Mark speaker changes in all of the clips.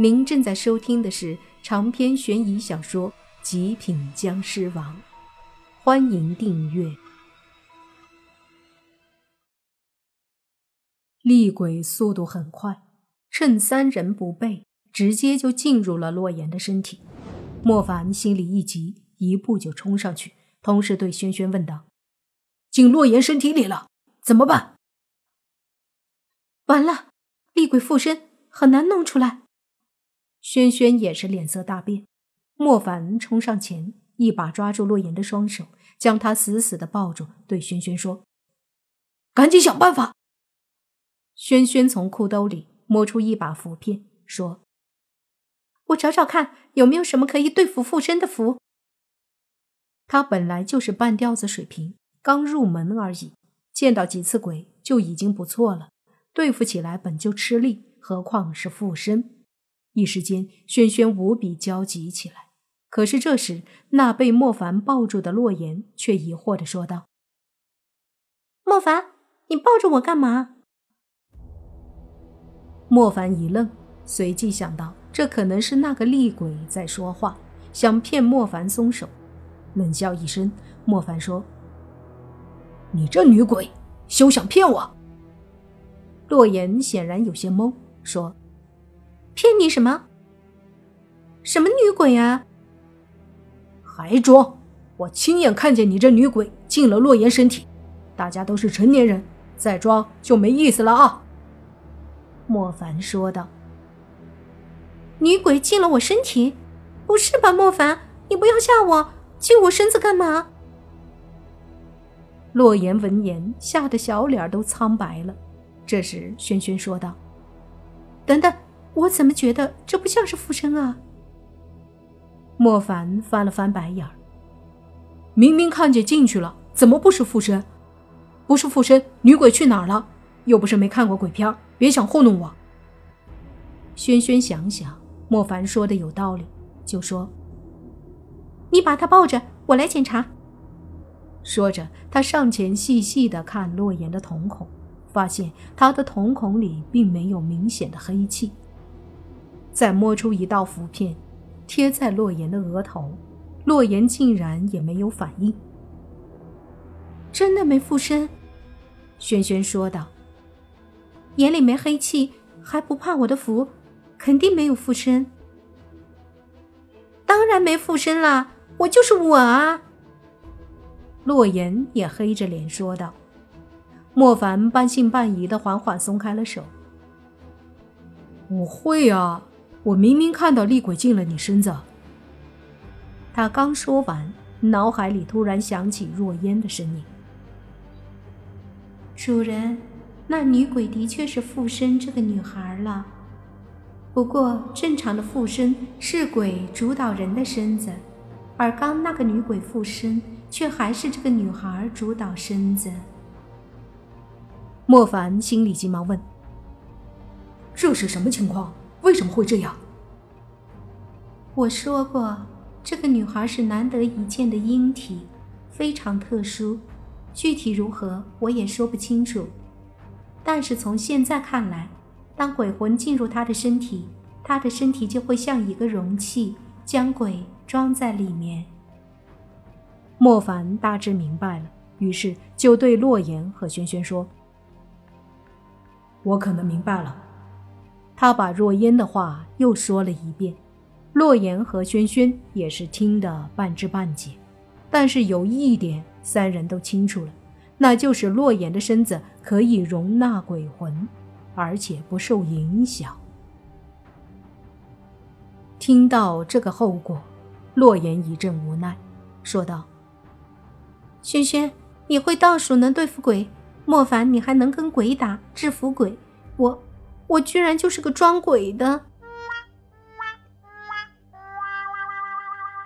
Speaker 1: 您正在收听的是长篇悬疑小说《极品僵尸王》，欢迎订阅。厉鬼速度很快，趁三人不备，直接就进入了洛言的身体。莫凡心里一急，一步就冲上去，同时对轩轩问道：“进洛言身体里了，怎么办？”
Speaker 2: 完了，厉鬼附身，很难弄出来。
Speaker 1: 轩轩也是脸色大变，莫凡冲上前，一把抓住洛言的双手，将他死死的抱住，对轩轩说：“赶紧想办法。”轩轩从裤兜里摸出一把符片，说：“
Speaker 2: 我找找看，有没有什么可以对付附身的符。”
Speaker 1: 他本来就是半吊子水平，刚入门而已，见到几次鬼就已经不错了，对付起来本就吃力，何况是附身。一时间，轩轩无比焦急起来。可是这时，那被莫凡抱住的洛言却疑惑的说道：“
Speaker 2: 莫凡，你抱着我干嘛？”
Speaker 1: 莫凡一愣，随即想到这可能是那个厉鬼在说话，想骗莫凡松手，冷笑一声。莫凡说：“你这女鬼，休想骗我！”洛言显然有些懵，说。
Speaker 2: 骗你什么？什么女鬼啊？
Speaker 1: 还装！我亲眼看见你这女鬼进了洛言身体，大家都是成年人，再装就没意思了啊！莫凡说道。
Speaker 2: 女鬼进了我身体？不是吧，莫凡，你不要吓我！进我身子干嘛？
Speaker 1: 洛言闻言，吓得小脸都苍白了。这时，轩轩说道：“
Speaker 2: 等等。”我怎么觉得这不像是附身啊？
Speaker 1: 莫凡翻了翻白眼儿，明明看见进去了，怎么不是附身？不是附身，女鬼去哪儿了？又不是没看过鬼片，别想糊弄我。轩轩想想，莫凡说的有道理，就说：“
Speaker 2: 你把他抱着，我来检查。”
Speaker 1: 说着，他上前细细的看洛言的瞳孔，发现他的瞳孔里并没有明显的黑气。再摸出一道符片，贴在洛言的额头，洛言竟然也没有反应。
Speaker 2: 真的没附身，轩轩说道：“眼里没黑气，还不怕我的符，肯定没有附身。当然没附身啦，我就是我啊！”
Speaker 1: 洛言也黑着脸说道。莫凡半信半疑的缓缓松开了手。我会啊。我明明看到厉鬼进了你身子。他刚说完，脑海里突然响起若烟的声音：“
Speaker 2: 主人，那女鬼的确是附身这个女孩了。不过，正常的附身是鬼主导人的身子，而刚那个女鬼附身，却还是这个女孩主导身子。”
Speaker 1: 莫凡心里急忙问：“这是什么情况？”为什么会这样？
Speaker 2: 我说过，这个女孩是难得一见的阴体，非常特殊。具体如何，我也说不清楚。但是从现在看来，当鬼魂进入她的身体，她的身体就会像一个容器，将鬼装在里面。
Speaker 1: 莫凡大致明白了，于是就对洛言和轩轩说：“我可能明白了。”他把若烟的话又说了一遍，洛言和轩轩也是听得半知半解，但是有一点三人都清楚了，那就是洛言的身子可以容纳鬼魂，而且不受影响。听到这个后果，洛言一阵无奈，说道：“
Speaker 2: 轩轩，你会倒数能对付鬼，莫凡你还能跟鬼打，制服鬼，我。”我居然就是个装鬼的！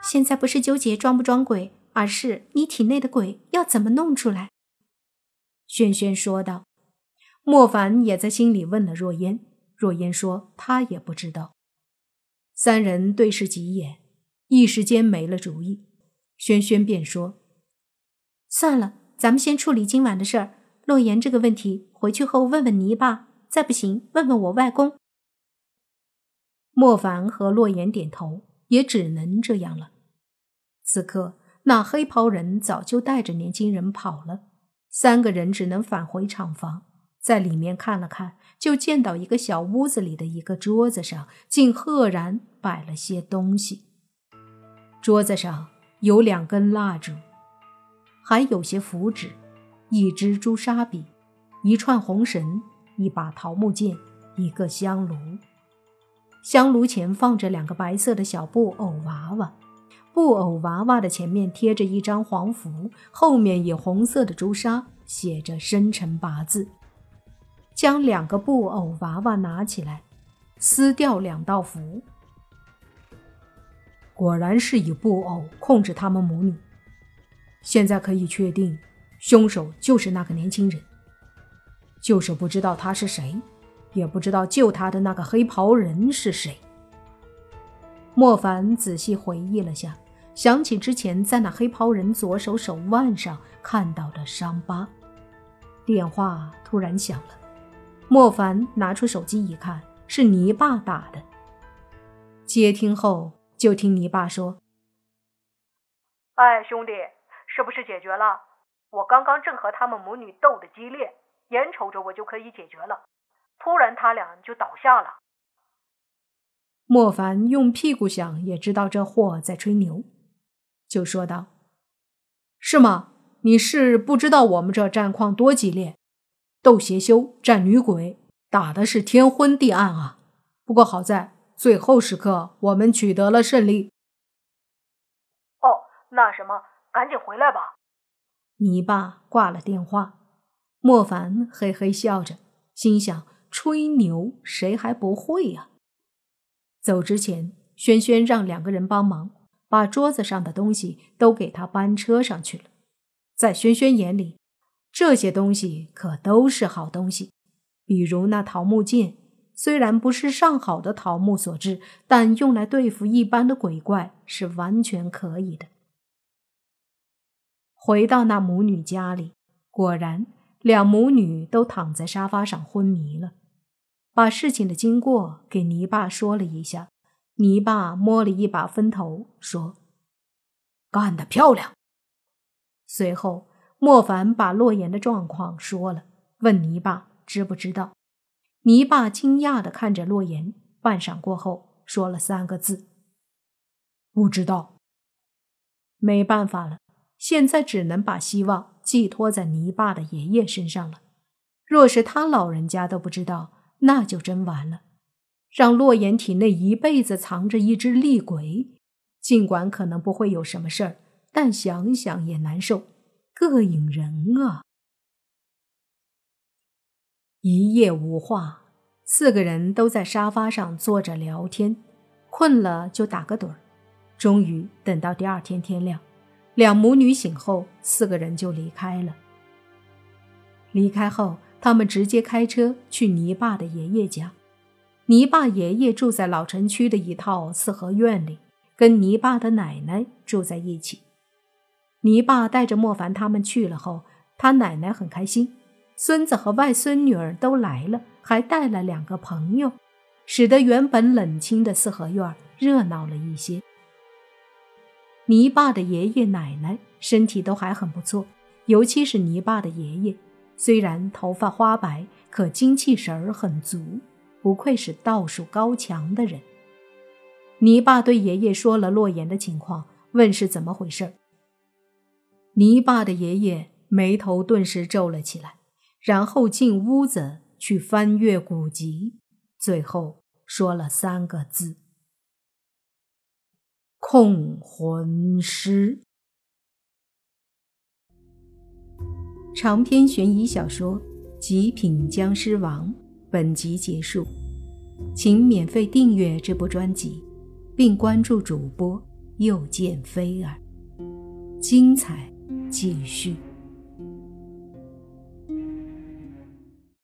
Speaker 2: 现在不是纠结装不装鬼，而是你体内的鬼要怎么弄出来？
Speaker 1: 轩轩说道。莫凡也在心里问了若烟，若烟说他也不知道。三人对视几眼，一时间没了主意。轩轩便说：“
Speaker 2: 算了，咱们先处理今晚的事儿。洛言这个问题，回去后问问泥巴。”再不行，问问我外公。
Speaker 1: 莫凡和洛言点头，也只能这样了。此刻，那黑袍人早就带着年轻人跑了，三个人只能返回厂房，在里面看了看，就见到一个小屋子里的一个桌子上，竟赫然摆了些东西。桌子上有两根蜡烛，还有些符纸，一支朱砂笔，一串红绳，一把桃木剑，一个香炉。香炉前放着两个白色的小布偶娃娃，布偶娃娃的前面贴着一张黄符，后面以红色的朱砂写着生辰八字。将两个布偶娃娃拿起来，撕掉两道符，果然是以布偶控制他们母女。现在可以确定，凶手就是那个年轻人，就是不知道他是谁。也不知道救他的那个黑袍人是谁。莫凡仔细回忆了下，想起之前在那黑袍人左手手腕上看到的伤疤。电话突然响了，莫凡拿出手机一看，是泥爸打的。接听后，就听泥爸说：“
Speaker 3: 哎，兄弟，是不是解决了？我刚刚正和他们母女斗得激烈，眼瞅着我就可以解决了。”突然，他俩就倒下了。
Speaker 1: 莫凡用屁股想，也知道这货在吹牛，就说道：“是吗？你是不知道我们这战况多激烈，斗邪修，战女鬼，打的是天昏地暗啊！不过好在最后时刻，我们取得了胜利。”
Speaker 3: 哦，那什么，赶紧回来吧。
Speaker 1: 你爸挂了电话，莫凡嘿嘿笑着，心想。吹牛谁还不会呀？走之前，轩轩让两个人帮忙，把桌子上的东西都给他搬车上去了。在轩轩眼里，这些东西可都是好东西。比如那桃木剑，虽然不是上好的桃木所制，但用来对付一般的鬼怪是完全可以的。回到那母女家里，果然两母女都躺在沙发上昏迷了。把事情的经过给泥爸说了一下，泥爸摸了一把分头，说：“干得漂亮。”随后，莫凡把洛言的状况说了，问泥爸知不知道。泥爸惊讶地看着洛言，半晌过后，说了三个字：“不知道。”没办法了，现在只能把希望寄托在泥巴的爷爷身上了。若是他老人家都不知道，那就真完了，让洛言体内一辈子藏着一只厉鬼，尽管可能不会有什么事儿，但想想也难受，膈应人啊！一夜无话，四个人都在沙发上坐着聊天，困了就打个盹儿。终于等到第二天天亮，两母女醒后，四个人就离开了。离开后。他们直接开车去泥爸的爷爷家。泥爸爷爷住在老城区的一套四合院里，跟泥爸的奶奶住在一起。泥爸带着莫凡他们去了后，他奶奶很开心，孙子和外孙女儿都来了，还带了两个朋友，使得原本冷清的四合院热闹了一些。泥爸的爷爷奶奶身体都还很不错，尤其是泥爸的爷爷。虽然头发花白，可精气神儿很足，不愧是道术高强的人。泥爸对爷爷说了洛言的情况，问是怎么回事。泥爸的爷爷眉头顿时皱了起来，然后进屋子去翻阅古籍，最后说了三个字：“控魂师。”长篇悬疑小说《极品僵尸王》本集结束，请免费订阅这部专辑，并关注主播又见菲儿，精彩继续。